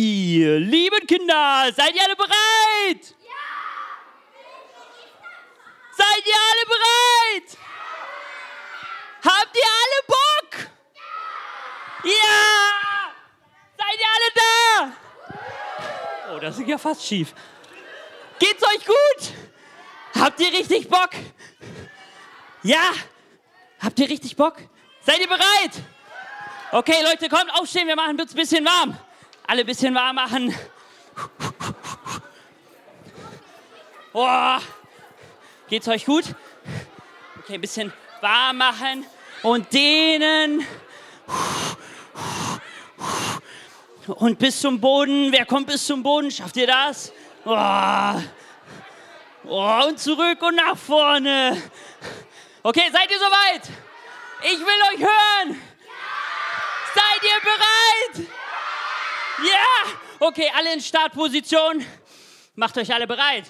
Ihr lieben Kinder, seid ihr alle bereit? Seid ihr alle bereit? Habt ihr alle Bock? Ja! Seid ihr alle da? Oh, das ist ja fast schief. Geht's euch gut? Habt ihr richtig Bock? Ja? Habt ihr richtig Bock? Seid ihr bereit? Okay, Leute, kommt aufstehen, wir machen uns ein bisschen warm. Alle ein bisschen warm machen. Oh. Geht's euch gut? Okay, ein bisschen warm machen und dehnen. Und bis zum Boden. Wer kommt bis zum Boden? Schafft ihr das? Oh. Oh, und zurück und nach vorne. Okay, seid ihr soweit? Ich will euch hören. Seid ihr bereit? Ja. ja. Okay, alle in Startposition. Macht euch alle bereit.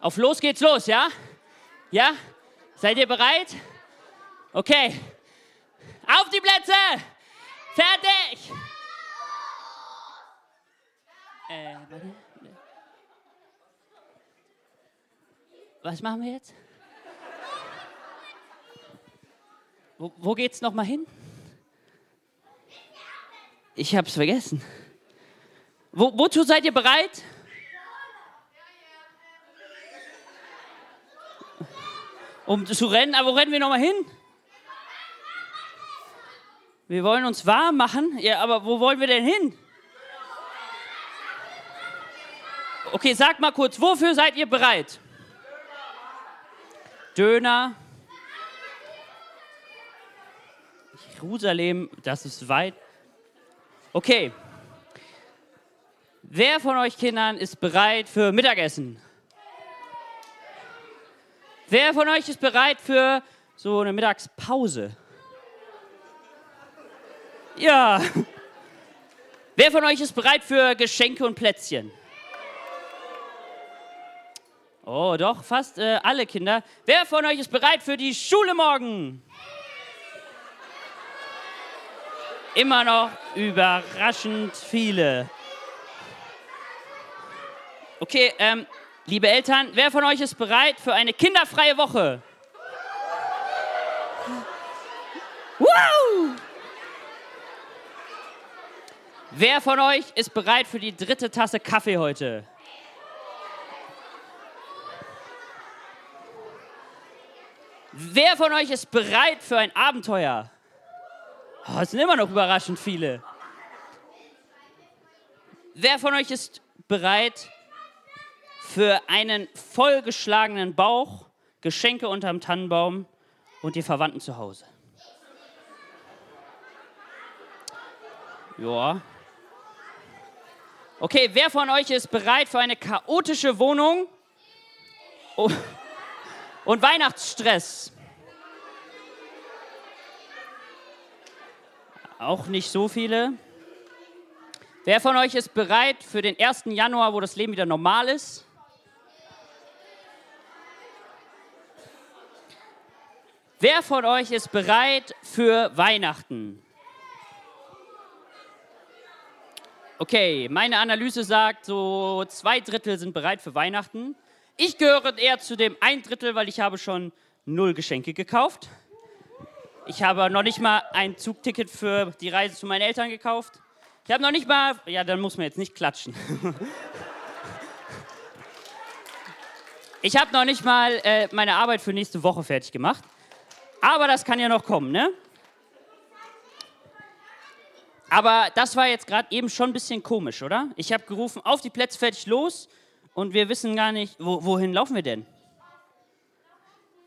Auf los geht's los, ja? Ja? Seid ihr bereit? Okay. Auf die Plätze! Fertig! Äh. Was machen wir jetzt? Wo, wo geht's noch mal hin? Ich hab's vergessen. Wo, wozu seid ihr bereit? um zu rennen. Aber wo rennen wir nochmal hin? Wir wollen uns warm machen. Ja, aber wo wollen wir denn hin? Okay, sag mal kurz, wofür seid ihr bereit? Döner. Jerusalem, das ist weit. Okay. Wer von euch Kindern ist bereit für Mittagessen? Wer von euch ist bereit für so eine Mittagspause? Ja. Wer von euch ist bereit für Geschenke und Plätzchen? Oh, doch, fast äh, alle Kinder. Wer von euch ist bereit für die Schule morgen? Immer noch überraschend viele. Okay, ähm, Liebe Eltern, wer von euch ist bereit für eine kinderfreie Woche? Wow! Wer von euch ist bereit für die dritte Tasse Kaffee heute? Wer von euch ist bereit für ein Abenteuer? Oh, es sind immer noch überraschend viele. Wer von euch ist bereit für einen vollgeschlagenen Bauch, Geschenke unterm Tannenbaum und die Verwandten zu Hause. Ja. Okay, wer von euch ist bereit für eine chaotische Wohnung und Weihnachtsstress? Auch nicht so viele. Wer von euch ist bereit für den 1. Januar, wo das Leben wieder normal ist? Wer von euch ist bereit für Weihnachten? Okay, meine Analyse sagt, so zwei Drittel sind bereit für Weihnachten. Ich gehöre eher zu dem ein Drittel, weil ich habe schon null Geschenke gekauft. Ich habe noch nicht mal ein Zugticket für die Reise zu meinen Eltern gekauft. Ich habe noch nicht mal, ja, dann muss man jetzt nicht klatschen. Ich habe noch nicht mal äh, meine Arbeit für nächste Woche fertig gemacht. Aber das kann ja noch kommen, ne? Aber das war jetzt gerade eben schon ein bisschen komisch, oder? Ich habe gerufen, auf die Plätze fertig los und wir wissen gar nicht, wo, wohin laufen wir denn?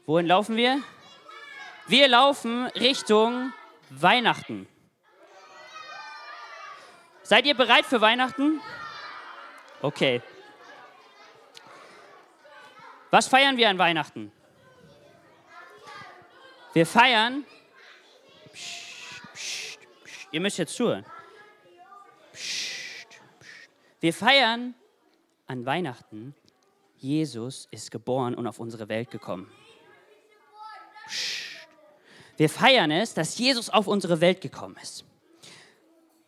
Wohin laufen wir? Wir laufen Richtung Weihnachten. Seid ihr bereit für Weihnachten? Okay. Was feiern wir an Weihnachten? Wir feiern. Ihr müsst jetzt zuhören. Wir feiern an Weihnachten, Jesus ist geboren und auf unsere Welt gekommen. Wir feiern es, dass Jesus auf unsere Welt gekommen ist.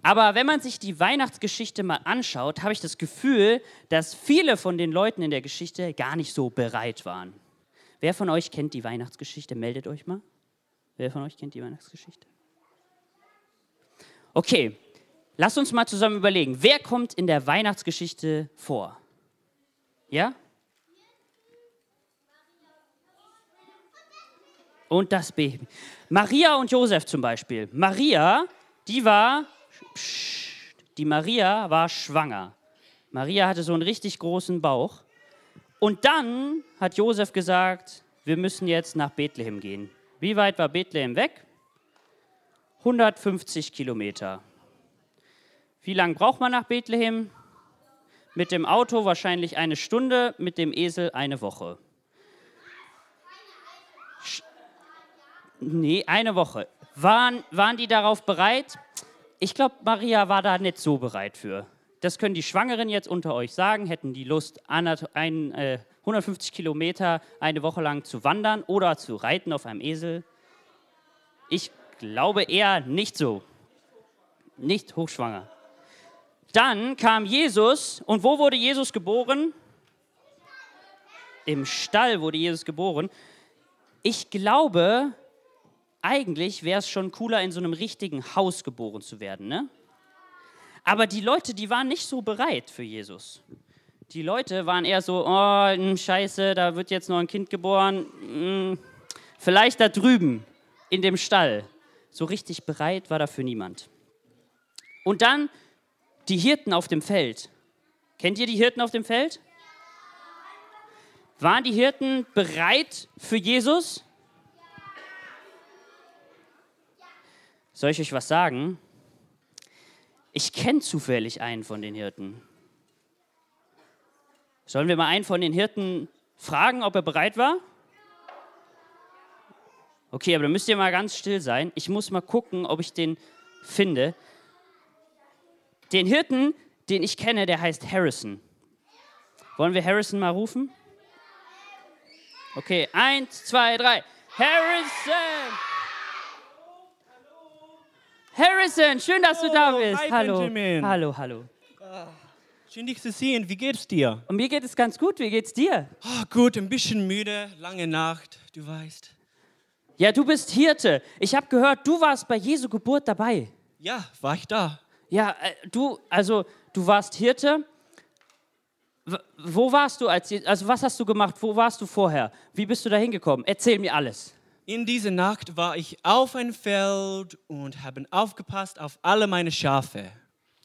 Aber wenn man sich die Weihnachtsgeschichte mal anschaut, habe ich das Gefühl, dass viele von den Leuten in der Geschichte gar nicht so bereit waren. Wer von euch kennt die Weihnachtsgeschichte? Meldet euch mal. Wer von euch kennt die Weihnachtsgeschichte? Okay, lasst uns mal zusammen überlegen, wer kommt in der Weihnachtsgeschichte vor? Ja? Und das Baby. Maria und Josef zum Beispiel. Maria, die war, die Maria war schwanger. Maria hatte so einen richtig großen Bauch. Und dann hat Josef gesagt, wir müssen jetzt nach Bethlehem gehen. Wie weit war Bethlehem weg? 150 Kilometer. Wie lange braucht man nach Bethlehem? Mit dem Auto wahrscheinlich eine Stunde, mit dem Esel eine Woche. Nee, eine Woche. Waren, waren die darauf bereit? Ich glaube, Maria war da nicht so bereit für. Das können die Schwangeren jetzt unter euch sagen, hätten die Lust, ein, äh, 150 Kilometer eine Woche lang zu wandern oder zu reiten auf einem Esel. Ich glaube eher nicht so. Nicht hochschwanger. Dann kam Jesus und wo wurde Jesus geboren? Im Stall wurde Jesus geboren. Ich glaube, eigentlich wäre es schon cooler, in so einem richtigen Haus geboren zu werden. Ne? Aber die Leute, die waren nicht so bereit für Jesus. Die Leute waren eher so, oh, hm, scheiße, da wird jetzt noch ein Kind geboren. Hm, vielleicht da drüben in dem Stall. So richtig bereit war dafür niemand. Und dann die Hirten auf dem Feld. Kennt ihr die Hirten auf dem Feld? Waren die Hirten bereit für Jesus? Soll ich euch was sagen? Ich kenne zufällig einen von den Hirten. Sollen wir mal einen von den Hirten fragen, ob er bereit war? Okay, aber dann müsst ihr mal ganz still sein. Ich muss mal gucken, ob ich den finde. Den Hirten, den ich kenne, der heißt Harrison. Wollen wir Harrison mal rufen? Okay, eins, zwei, drei. Harrison! Harrison, schön, dass du da Oh, bist. hi, hallo. Benjamin. Hallo, hallo. Schön dich zu sehen. Wie geht's dir? Und mir geht es ganz gut. Wie geht's dir? Ah, gut, ein bisschen müde, lange Nacht, du weißt. Ja, du bist Hirte. Ich habe gehört, du warst bei Jesu Geburt dabei. Ja, war ich da. Ja, äh, du, also du warst Hirte. W wo warst du als, also was hast du gemacht? Wo warst du vorher? Wie bist du da hingekommen? Erzähl mir alles. In dieser Nacht war ich auf ein Feld und habe aufgepasst auf alle meine Schafe.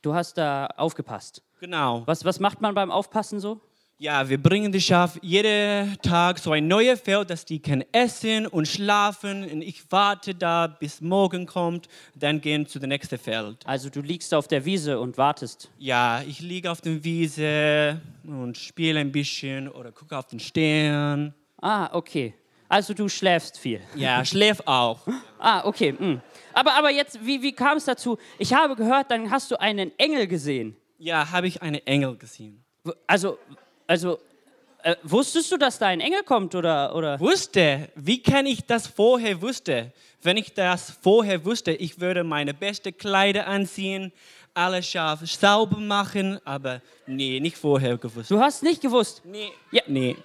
Du hast da aufgepasst. Genau. Was, was macht man beim Aufpassen so? Ja, wir bringen die Schafe jeden Tag so ein neues Feld, dass die können essen und schlafen. Und ich warte da, bis morgen kommt, dann gehen zu dem nächsten Feld. Also du liegst auf der Wiese und wartest. Ja, ich liege auf der Wiese und spiele ein bisschen oder gucke auf den Stern. Ah, okay. Also du schläfst viel. Ja, schläf auch. Ah, okay. mm. Aber, aber jetzt, wie, wie kam es dazu? Ich habe gehört, dann hast du einen Engel gesehen. Ja, habe ich einen Engel gesehen. Also, also äh, wusstest du, dass da ein Engel kommt oder, oder? Wusste, wie kann ich das vorher wusste? Wenn ich das vorher wusste, ich würde meine beste Kleider anziehen, alle Schafe sauber machen, aber nee, nicht vorher gewusst. Du hast nicht gewusst. Nee, Ja. nee.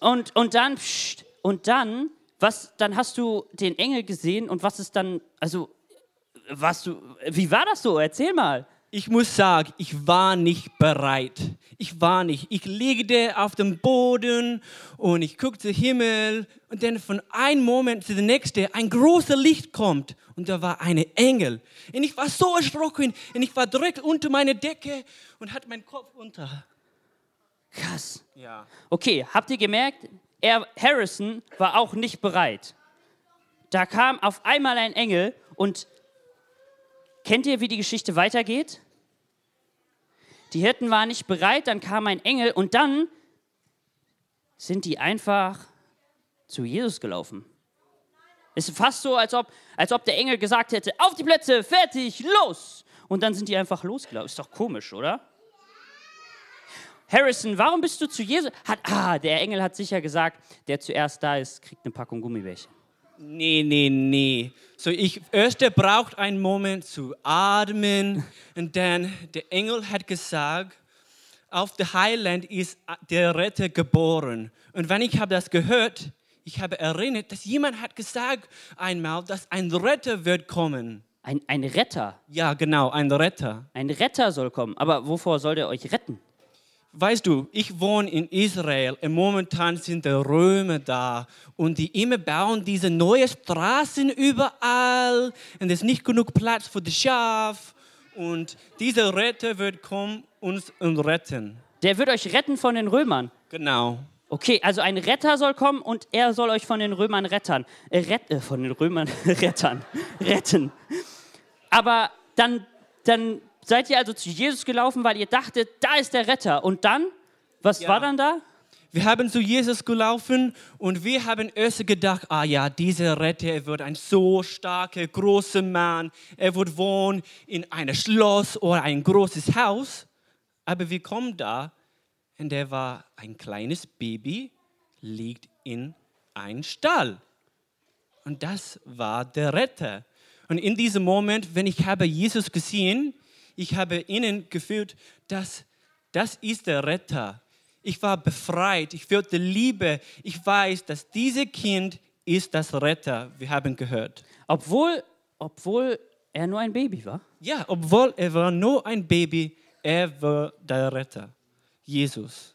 Und, und dann, pssst, und dann, was, dann hast du den Engel gesehen und was ist dann, also, was du, wie war das so? Erzähl mal. Ich muss sagen, ich war nicht bereit. Ich war nicht. Ich liegte auf dem Boden und ich guckte Himmel und dann von einem Moment zu dem nächsten ein großes Licht kommt und da war ein Engel. Und ich war so erschrocken und ich war direkt unter meiner Decke und hatte meinen Kopf unter. Krass. Ja. Okay, habt ihr gemerkt, er, Harrison war auch nicht bereit. Da kam auf einmal ein Engel und kennt ihr, wie die Geschichte weitergeht? Die Hirten waren nicht bereit, dann kam ein Engel und dann sind die einfach zu Jesus gelaufen. Es ist fast so, als ob, als ob der Engel gesagt hätte, auf die Plätze, fertig, los. Und dann sind die einfach losgelaufen. Ist doch komisch, oder? Harrison, warum bist du zu Jesus? Hat, ah, der Engel hat sicher gesagt, der zuerst da ist, kriegt eine Packung Gummibärchen. Nee, nee, nee. So ich erst braucht einen Moment zu atmen und dann der Engel hat gesagt, auf der Highland ist der Retter geboren. Und wenn ich habe das gehört, ich habe erinnert, dass jemand hat gesagt einmal, dass ein Retter wird kommen. Ein, ein Retter. Ja, genau, ein Retter. Ein Retter soll kommen. Aber wovor soll der euch retten? Weißt du, ich wohne in Israel und momentan sind die Römer da und die immer bauen diese neuen Straßen überall und es ist nicht genug Platz für das Schaf und dieser Retter wird kommen uns und retten. Der wird euch retten von den Römern. Genau. Okay, also ein Retter soll kommen und er soll euch von den Römern rettern. Äh, rett, äh, von den Römern rettern. Retten. Aber dann, dann seid ihr also zu Jesus gelaufen, weil ihr dachtet, da ist der Retter. Und dann, was Ja. war dann da? Wir haben zu Jesus gelaufen und wir haben erst gedacht, ah ja, dieser Retter er wird ein so starker, großer Mann. Er wird wohnen in einem Schloss oder ein großes Haus. Aber wir kommen da und er war ein kleines Baby, liegt in einem Stall. Und das war der Retter. Und in diesem Moment, wenn ich habe Jesus gesehen, ich habe innen gefühlt, dass das ist der Retter. Ich war befreit, ich fühlte Liebe. Ich weiß, dass dieses Kind ist das Retter. Wir haben gehört. Obwohl, obwohl er nur ein Baby war. Ja, obwohl er war nur ein Baby, er war der Retter. Jesus.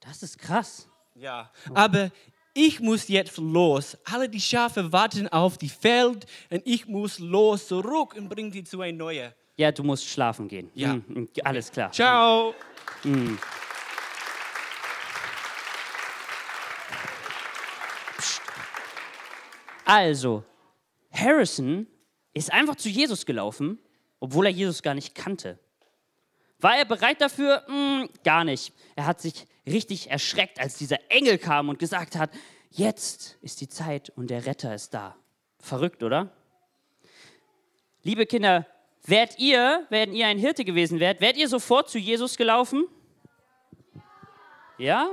Das ist krass. Ja, aber ich muss jetzt los. Alle die Schafe warten auf die Feld und ich muss los zurück und bringe die zu einem neuen. Ja, du musst schlafen gehen. Ja. Hm, alles klar. Ciao. Also, Harrison ist einfach zu Jesus gelaufen, obwohl er Jesus gar nicht kannte. War er bereit dafür? Hm, gar nicht. Er hat sich richtig erschreckt, als dieser Engel kam und gesagt hat, jetzt ist die Zeit und der Retter ist da. Verrückt, oder? Liebe Kinder, wärt ihr, wenn ihr ein Hirte gewesen wärt, wärt ihr sofort zu Jesus gelaufen? Ja?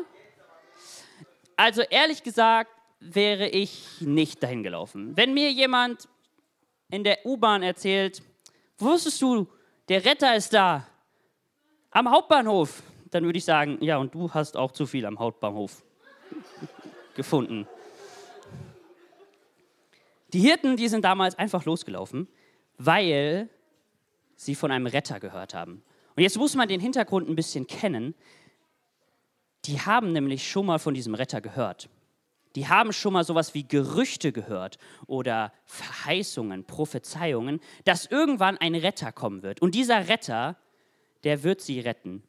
Also ehrlich gesagt wäre ich nicht dahin gelaufen. Wenn mir jemand in der U-Bahn erzählt, wusstest du, der Retter ist da, am Hauptbahnhof, dann würde ich sagen, ja, und du hast auch zu viel am Hauptbahnhof gefunden. Die Hirten, die sind damals einfach losgelaufen, weil sie von einem Retter gehört haben. Und jetzt muss man den Hintergrund ein bisschen kennen. Die haben nämlich schon mal von diesem Retter gehört. Die haben schon mal sowas wie Gerüchte gehört oder Verheißungen, Prophezeiungen, dass irgendwann ein Retter kommen wird. Und dieser Retter, der wird sie retten.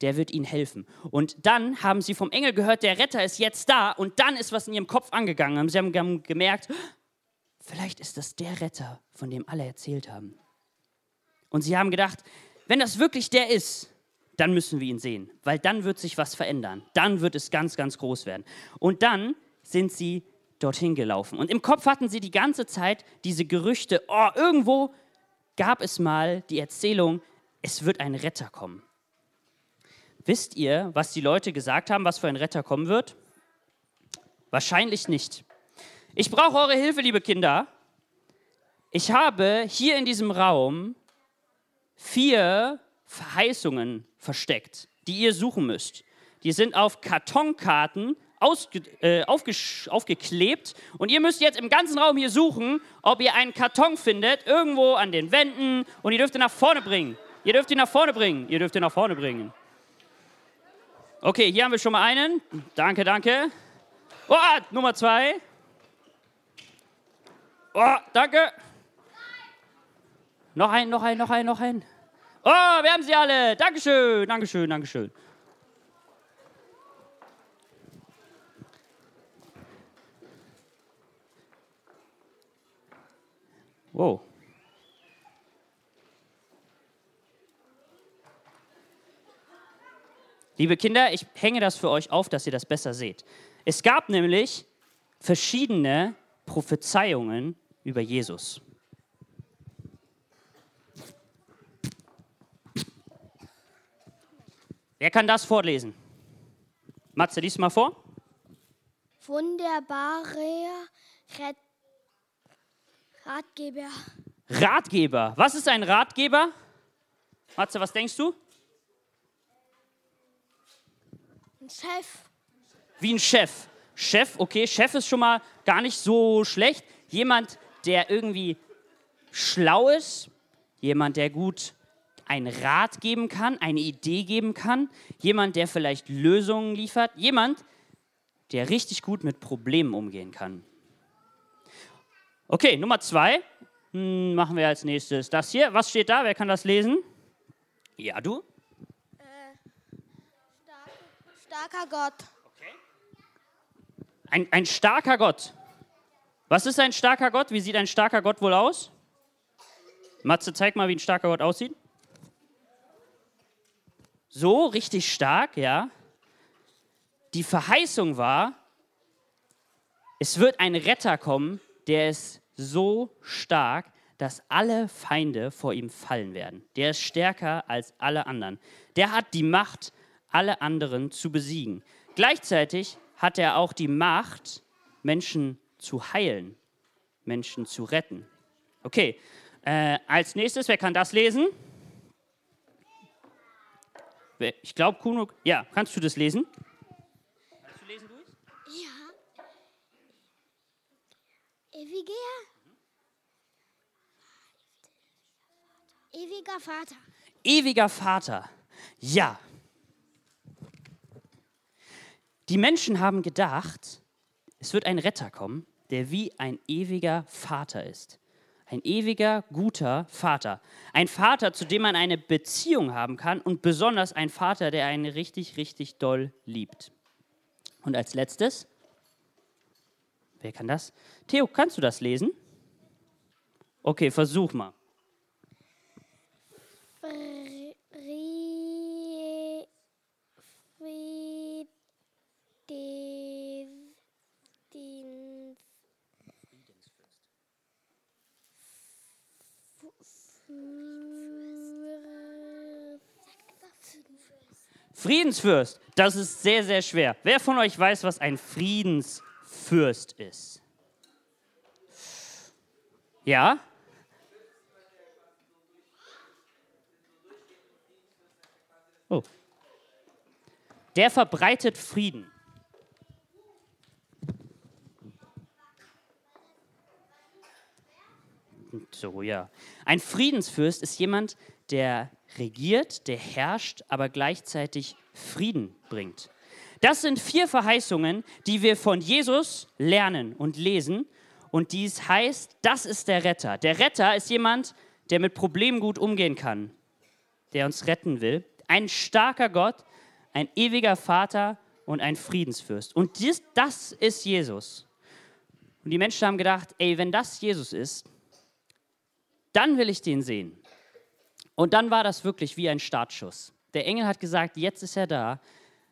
Der wird ihnen helfen. Und dann haben sie vom Engel gehört, der Retter ist jetzt da. Und dann ist was in ihrem Kopf angegangen. Sie haben gem- gemerkt, vielleicht ist das der Retter, von dem alle erzählt haben. Und sie haben gedacht, wenn das wirklich der ist, dann müssen wir ihn sehen, weil dann wird sich was verändern. Dann wird es ganz, ganz groß werden. Und dann sind sie dorthin gelaufen. Und im Kopf hatten sie die ganze Zeit diese Gerüchte, oh, irgendwo gab es mal die Erzählung, es wird ein Retter kommen. Wisst ihr, was die Leute gesagt haben, was für ein Retter kommen wird? Wahrscheinlich nicht. Ich brauche eure Hilfe, liebe Kinder. Ich habe hier in diesem Raum vier Verheißungen versteckt, die ihr suchen müsst. Die sind auf Kartonkarten ausge, äh, aufgeklebt und ihr müsst jetzt im ganzen Raum hier suchen, ob ihr einen Karton findet, irgendwo an den Wänden und ihr dürft ihn nach vorne bringen. Ihr dürft ihn nach vorne bringen. Ihr dürft ihn nach vorne bringen. Okay, hier haben wir schon mal einen. Danke, danke. Oh, Nummer zwei. Oh, danke. Noch ein, noch ein, noch ein, noch ein. Oh, wir haben sie alle. Dankeschön, Dankeschön, Dankeschön. Wow. Liebe Kinder, ich hänge das für euch auf, dass ihr das besser seht. Es gab nämlich verschiedene Prophezeiungen über Jesus. Wer kann das vorlesen? Matze, lies mal vor. Wunderbarer Rat Ratgeber. Ratgeber. Was ist ein Ratgeber? Matze, was denkst du? Ein Chef. Wie ein Chef. Chef, okay, Chef ist schon mal gar nicht so schlecht. Jemand, der irgendwie schlau ist, jemand, der gut einen Rat geben kann, eine Idee geben kann, jemand, der vielleicht Lösungen liefert, jemand, der richtig gut mit Problemen umgehen kann. Okay, Nummer zwei hm, machen wir als nächstes das hier. Was steht da? Wer kann das lesen? Ja, du? Starker Gott. Ein, ein starker Gott. Was ist ein starker Gott? Wie sieht ein starker Gott wohl aus? Matze, zeig mal, wie ein starker Gott aussieht. So, richtig stark, ja. Die Verheißung war, es wird ein Retter kommen, der ist so stark, dass alle Feinde vor ihm fallen werden. Der ist stärker als alle anderen. Der hat die Macht, alle anderen zu besiegen. Gleichzeitig hat er auch die Macht, Menschen zu heilen, Menschen zu retten. Okay, äh, als nächstes, wer kann das lesen? Ich glaube, Kuno, ja, kannst du das lesen? Kannst du lesen, Luis? Ja. Ewiger. Ewiger Vater. Ewiger Vater. Ja. Die Menschen haben gedacht, es wird ein Retter kommen, der wie ein ewiger Vater ist. Ein ewiger, guter Vater. Ein Vater, zu dem man eine Beziehung haben kann und besonders ein Vater, der einen richtig, richtig doll liebt. Und als letztes, wer kann das? Theo, kannst du das lesen? Okay, versuch mal. Fri- Frieden. Friedensfürst, das ist sehr, sehr schwer. Wer von euch weiß, was ein Friedensfürst ist? Ja? Oh. Der verbreitet Frieden. So, ja. Ein Friedensfürst ist jemand, der regiert, der herrscht, aber gleichzeitig Frieden bringt. Das sind vier Verheißungen, die wir von Jesus lernen und lesen. Und dies heißt, das ist der Retter. Der Retter ist jemand, der mit Problemen gut umgehen kann, der uns retten will. Ein starker Gott, ein ewiger Vater und ein Friedensfürst. Und dies, das ist Jesus. Und die Menschen haben gedacht, ey, wenn das Jesus ist, dann will ich den sehen. Und dann war das wirklich wie ein Startschuss. Der Engel hat gesagt, jetzt ist er da,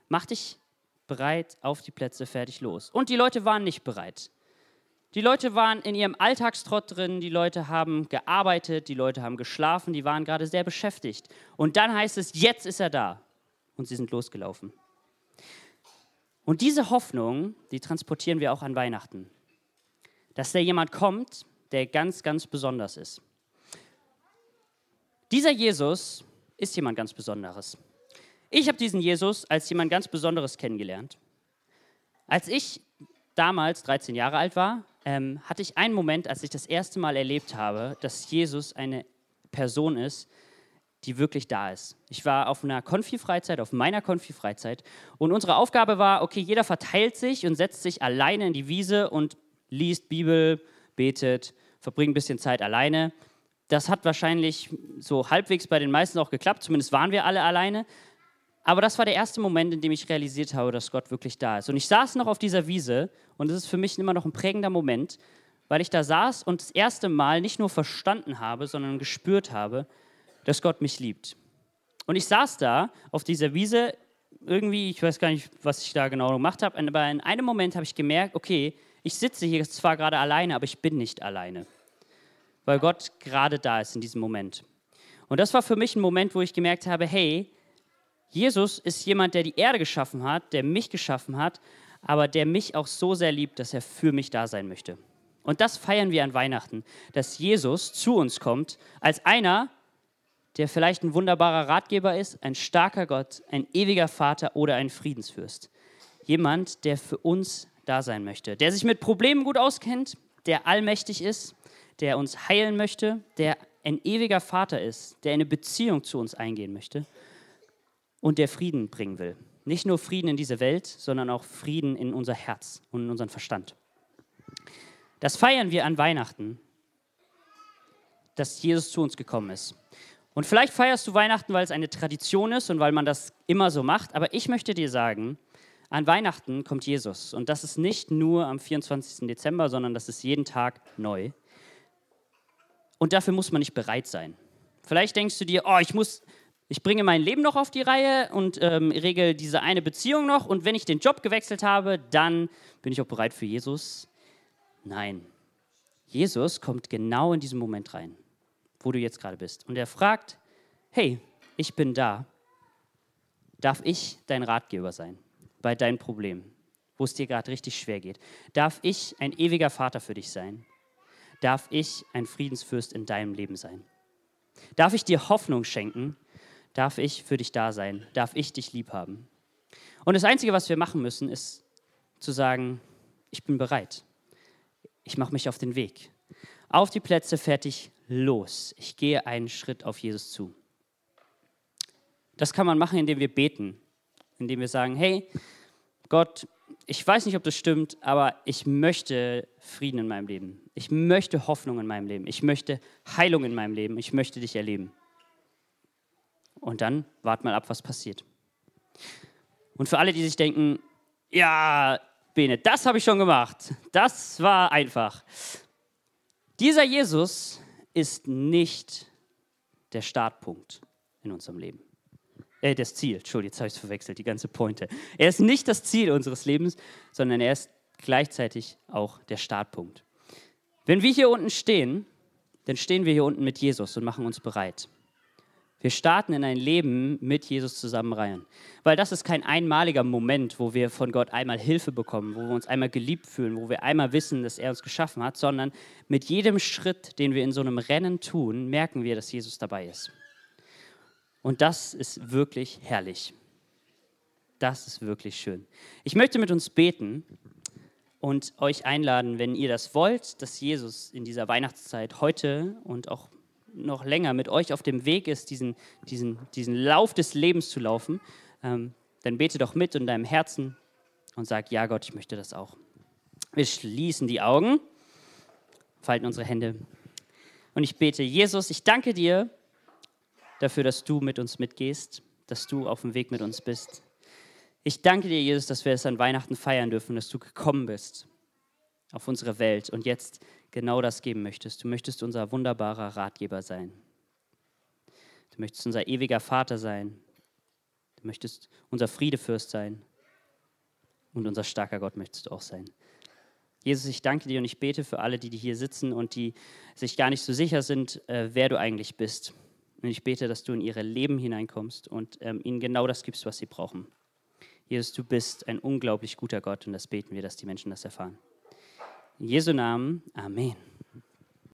mach dich bereit, auf die Plätze, fertig, los. Und die Leute waren nicht bereit. Die Leute waren in ihrem Alltagstrott drin, die Leute haben gearbeitet, die Leute haben geschlafen, die waren gerade sehr beschäftigt. Und dann heißt es, jetzt ist er da. Und sie sind losgelaufen. Und diese Hoffnung, die transportieren wir auch an Weihnachten. Dass da jemand kommt, der ganz, ganz besonders ist. Dieser Jesus ist jemand ganz Besonderes. Ich habe diesen Jesus als jemand ganz Besonderes kennengelernt. Als ich damals 13 Jahre alt war, ähm, hatte ich einen Moment, als ich das erste Mal erlebt habe, dass Jesus eine Person ist, die wirklich da ist. Ich war auf einer Konfi-Freizeit, auf meiner Konfi-Freizeit und unsere Aufgabe war, okay, jeder verteilt sich und setzt sich alleine in die Wiese und liest Bibel, betet, verbringt ein bisschen Zeit alleine. Das hat wahrscheinlich so halbwegs bei den meisten auch geklappt, zumindest waren wir alle alleine. Aber das war der erste Moment, in dem ich realisiert habe, dass Gott wirklich da ist. Und ich saß noch auf dieser Wiese und es ist für mich immer noch ein prägender Moment, weil ich da saß und das erste Mal nicht nur verstanden habe, sondern gespürt habe, dass Gott mich liebt. Und ich saß da auf dieser Wiese, irgendwie, ich weiß gar nicht, was ich da genau gemacht habe, aber in einem Moment habe ich gemerkt, okay, ich sitze hier zwar gerade alleine, aber ich bin nicht alleine, weil Gott gerade da ist in diesem Moment. Und das war für mich ein Moment, wo ich gemerkt habe, hey, Jesus ist jemand, der die Erde geschaffen hat, der mich geschaffen hat, aber der mich auch so sehr liebt, dass er für mich da sein möchte. Und das feiern wir an Weihnachten, dass Jesus zu uns kommt als einer, der vielleicht ein wunderbarer Ratgeber ist, ein starker Gott, ein ewiger Vater oder ein Friedensfürst. Jemand, der für uns da sein möchte, der sich mit Problemen gut auskennt, der allmächtig ist, der uns heilen möchte, der ein ewiger Vater ist, der eine Beziehung zu uns eingehen möchte und der Frieden bringen will. Nicht nur Frieden in diese Welt, sondern auch Frieden in unser Herz und in unseren Verstand. Das feiern wir an Weihnachten, dass Jesus zu uns gekommen ist. Und vielleicht feierst du Weihnachten, weil es eine Tradition ist und weil man das immer so macht, aber ich möchte dir sagen, an Weihnachten kommt Jesus und das ist nicht nur am 24. Dezember, sondern das ist jeden Tag neu. Und dafür muss man nicht bereit sein. Vielleicht denkst du dir, oh, ich muss, ich bringe mein Leben noch auf die Reihe und ähm, regel diese eine Beziehung noch und wenn ich den Job gewechselt habe, dann bin ich auch bereit für Jesus. Nein, Jesus kommt genau in diesen Moment rein, wo du jetzt gerade bist. Und er fragt, hey, ich bin da. Darf ich dein Ratgeber sein bei deinen Problemen, wo es dir gerade richtig schwer geht? Darf ich ein ewiger Vater für dich sein? Darf ich ein Friedensfürst in deinem Leben sein? Darf ich dir Hoffnung schenken? Darf ich für dich da sein? Darf ich dich lieb haben? Und das Einzige, was wir machen müssen, ist zu sagen, ich bin bereit ich mache mich auf den Weg. Auf die Plätze, fertig, los. Ich gehe einen Schritt auf Jesus zu. Das kann man machen, indem wir beten, indem wir sagen, hey, Gott, ich weiß nicht, ob das stimmt, aber ich möchte Frieden in meinem Leben. Ich möchte Hoffnung in meinem Leben. Ich möchte Heilung in meinem Leben. Ich möchte dich erleben. Und dann wart mal ab, was passiert. Und für alle, die sich denken, ja, Bene, das habe ich schon gemacht. Das war einfach. Dieser Jesus ist nicht der Startpunkt in unserem Leben. Äh, das Ziel, Entschuldigung, jetzt habe ich es verwechselt, die ganze Pointe. Er ist nicht das Ziel unseres Lebens, sondern er ist gleichzeitig auch der Startpunkt. Wenn wir hier unten stehen, dann stehen wir hier unten mit Jesus und machen uns bereit. Wir starten in ein Leben mit Jesus zusammenreihen. Weil das ist kein einmaliger Moment, wo wir von Gott einmal Hilfe bekommen, wo wir uns einmal geliebt fühlen, wo wir einmal wissen, dass er uns geschaffen hat, sondern mit jedem Schritt, den wir in so einem Rennen tun, merken wir, dass Jesus dabei ist. Und das ist wirklich herrlich. Das ist wirklich schön. Ich möchte mit uns beten und euch einladen, wenn ihr das wollt, dass Jesus in dieser Weihnachtszeit heute und auch noch länger mit euch auf dem Weg ist, diesen, diesen, diesen Lauf des Lebens zu laufen, ähm, dann bete doch mit in deinem Herzen und sag, ja Gott, ich möchte das auch. Wir schließen die Augen, falten unsere Hände und ich bete, Jesus, ich danke dir dafür, dass du mit uns mitgehst, dass du auf dem Weg mit uns bist. Ich danke dir, Jesus, dass wir es an Weihnachten feiern dürfen, dass du gekommen bist auf unsere Welt und jetzt genau das geben möchtest. Du möchtest unser wunderbarer Ratgeber sein. Du möchtest unser ewiger Vater sein. Du möchtest unser Friedefürst sein. Und unser starker Gott möchtest du auch sein. Jesus, ich danke dir und ich bete für alle, die hier sitzen und die sich gar nicht so sicher sind, äh, wer du eigentlich bist. Und ich bete, dass du in ihre Leben hineinkommst und ähm, ihnen genau das gibst, was sie brauchen. Jesus, du bist ein unglaublich guter Gott und das beten wir, dass die Menschen das erfahren. In Jesu Namen, Amen.